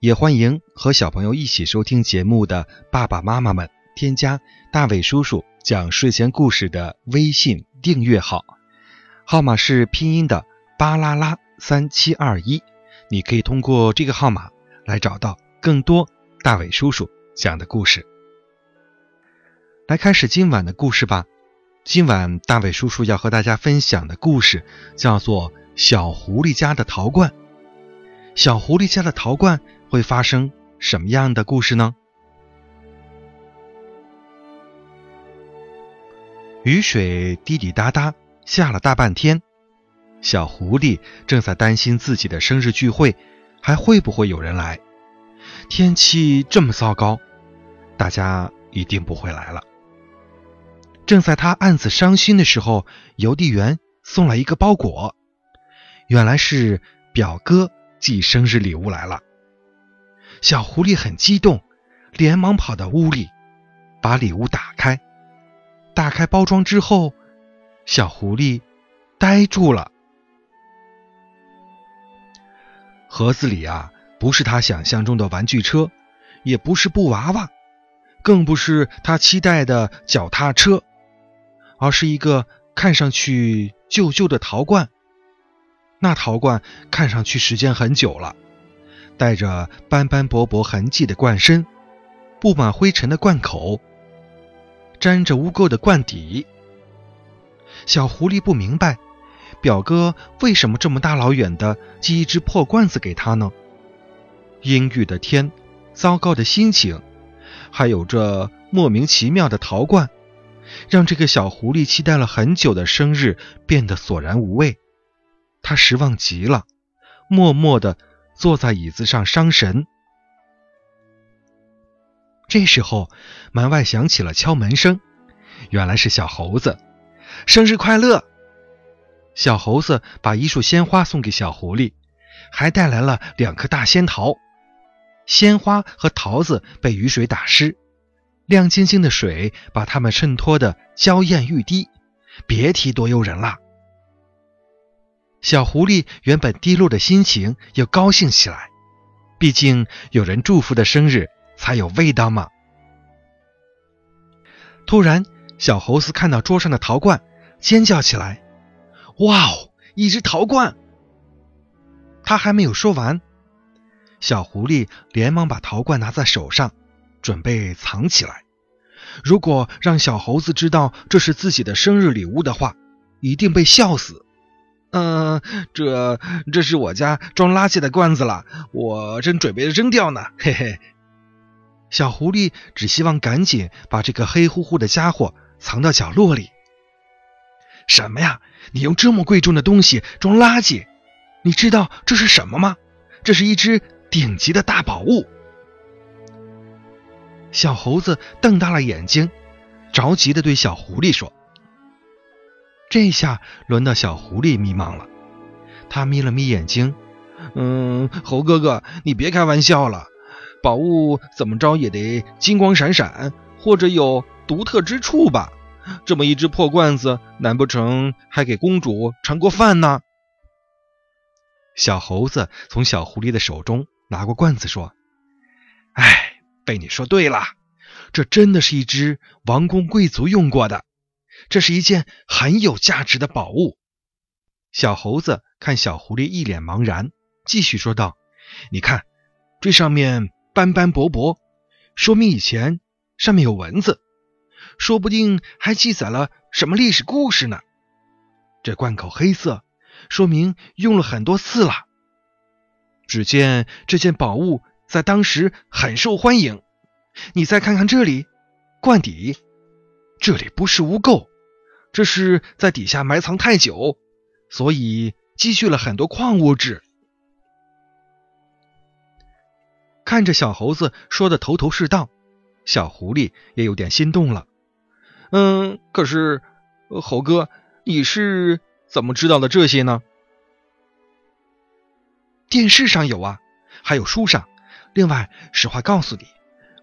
也欢迎和小朋友一起收听节目的爸爸妈妈们添加大伟叔叔讲睡前故事的微信订阅号，号码是拼音的巴拉拉三七二一。你可以通过这个号码来找到更多大伟叔叔讲的故事。来开始今晚的故事吧。今晚大伟叔叔要和大家分享的故事叫做《小狐狸家的陶罐》。小狐狸家的陶罐。会发生什么样的故事呢？雨水滴滴答答下了大半天，小狐狸正在担心自己的生日聚会还会不会有人来。天气这么糟糕，大家一定不会来了。正在他暗自伤心的时候，邮递员送来一个包裹，原来是表哥寄生日礼物来了。小狐狸很激动，连忙跑到屋里，把礼物打开。打开包装之后，小狐狸呆住了。盒子里啊，不是他想象中的玩具车，也不是布娃娃，更不是他期待的脚踏车，而是一个看上去旧旧的陶罐。那陶罐看上去时间很久了。带着斑斑驳驳痕迹的罐身，布满灰尘的罐口，沾着污垢的罐底。小狐狸不明白，表哥为什么这么大老远的寄一只破罐子给他呢？阴郁的天，糟糕的心情，还有这莫名其妙的陶罐，让这个小狐狸期待了很久的生日变得索然无味。他失望极了，默默的。坐在椅子上伤神。这时候，门外响起了敲门声，原来是小猴子。生日快乐！小猴子把一束鲜花送给小狐狸，还带来了两颗大仙桃。鲜花和桃子被雨水打湿，亮晶晶的水把它们衬托的娇艳欲滴，别提多诱人了。小狐狸原本低落的心情又高兴起来，毕竟有人祝福的生日才有味道嘛。突然，小猴子看到桌上的陶罐，尖叫起来：“哇哦，一只陶罐！”他还没有说完，小狐狸连忙把陶罐拿在手上，准备藏起来。如果让小猴子知道这是自己的生日礼物的话，一定被笑死。嗯，这这是我家装垃圾的罐子了，我正准备扔掉呢。嘿嘿，小狐狸只希望赶紧把这个黑乎乎的家伙藏到角落里。什么呀？你用这么贵重的东西装垃圾？你知道这是什么吗？这是一只顶级的大宝物。小猴子瞪大了眼睛，着急的对小狐狸说。这下轮到小狐狸迷茫了，他眯了眯眼睛，嗯，猴哥哥，你别开玩笑了，宝物怎么着也得金光闪闪，或者有独特之处吧？这么一只破罐子，难不成还给公主盛过饭呢？小猴子从小狐狸的手中拿过罐子，说：“哎，被你说对了，这真的是一只王公贵族用过的。”这是一件很有价值的宝物。小猴子看小狐狸一脸茫然，继续说道：“你看，这上面斑斑驳驳，说明以前上面有文字，说不定还记载了什么历史故事呢。这罐口黑色，说明用了很多次了。只见这件宝物在当时很受欢迎。你再看看这里，罐底。”这里不是污垢，这是在底下埋藏太久，所以积蓄了很多矿物质。看着小猴子说的头头是道，小狐狸也有点心动了。嗯，可是猴哥，你是怎么知道的这些呢？电视上有啊，还有书上。另外，实话告诉你，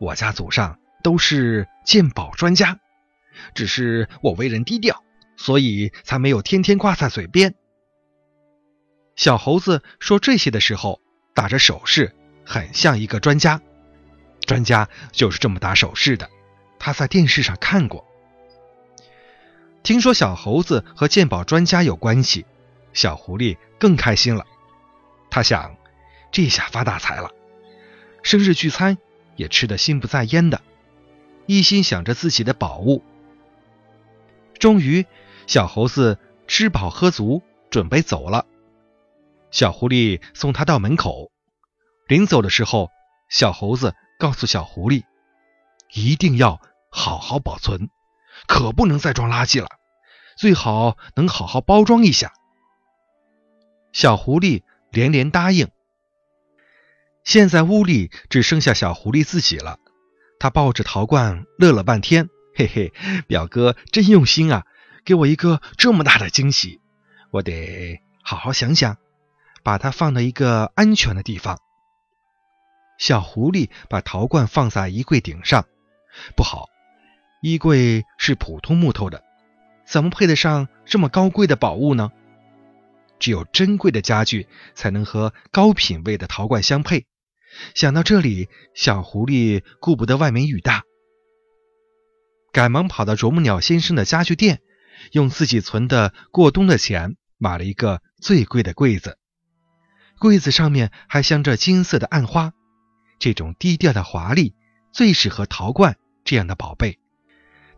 我家祖上都是鉴宝专家，只是我为人低调，所以才没有天天挂在嘴边。小猴子说这些的时候，打着手势，很像一个专家。专家就是这么打手势的，他在电视上看过。听说小猴子和鉴宝专家有关系，小狐狸更开心了。他想，这下发大财了，生日聚餐也吃得心不在焉的，一心想着自己的宝物。终于，小猴子吃饱喝足，准备走了。小狐狸送他到门口，临走的时候，小猴子告诉小狐狸，一定要好好保存，可不能再装垃圾了，最好能好好包装一下。小狐狸。连连答应。现在屋里只剩下小狐狸自己了，他抱着陶罐乐了半天。嘿嘿，表哥真用心啊，给我一个这么大的惊喜，我得好好想想，把它放到一个安全的地方。小狐狸把陶罐放在衣柜顶上，不好，衣柜是普通木头的，怎么配得上这么高贵的宝物呢？只有珍贵的家具才能和高品位的陶罐相配。想到这里，小狐狸顾不得外面雨大，赶忙跑到啄木鸟先生的家具店，用自己存的过冬的钱买了一个最贵的柜子。柜子上面还镶着金色的暗花，这种低调的华丽最适合陶罐这样的宝贝。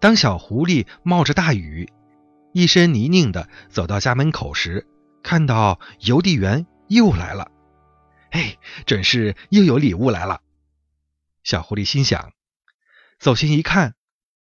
当小狐狸冒着大雨，一身泥泞的走到家门口时，看到邮递员又来了，哎，准是又有礼物来了。小狐狸心想，走近一看，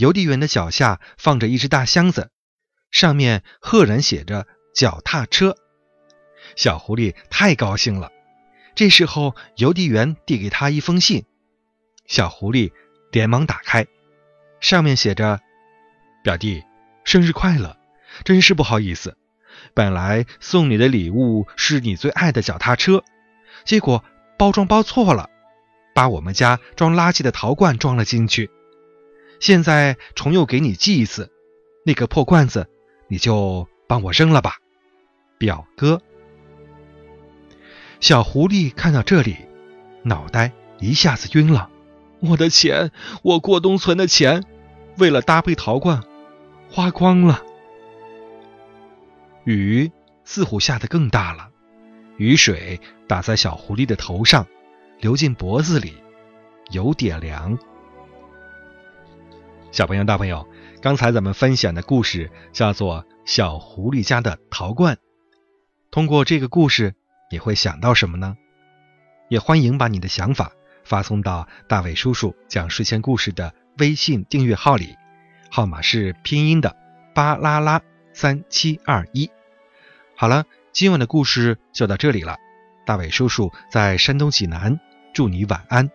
邮递员的脚下放着一只大箱子，上面赫然写着“脚踏车”。小狐狸太高兴了。这时候，邮递员递给他一封信，小狐狸连忙打开，上面写着：“表弟，生日快乐！真是不好意思。”本来送你的礼物是你最爱的脚踏车，结果包装包错了，把我们家装垃圾的陶罐装了进去。现在重又给你寄一次，那个破罐子你就帮我扔了吧，表哥。小狐狸看到这里，脑袋一下子晕了。我的钱，我过冬存的钱，为了搭配陶罐，花光了。雨似乎下得更大了，雨水打在小狐狸的头上，流进脖子里，有点凉。小朋友、大朋友，刚才咱们分享的故事叫做《小狐狸家的陶罐》。通过这个故事，你会想到什么呢？也欢迎把你的想法发送到大伟叔叔讲睡前故事的微信订阅号里，号码是拼音的巴拉拉。三七二一，好了，今晚的故事就到这里了。大伟叔叔在山东济南，祝你晚安。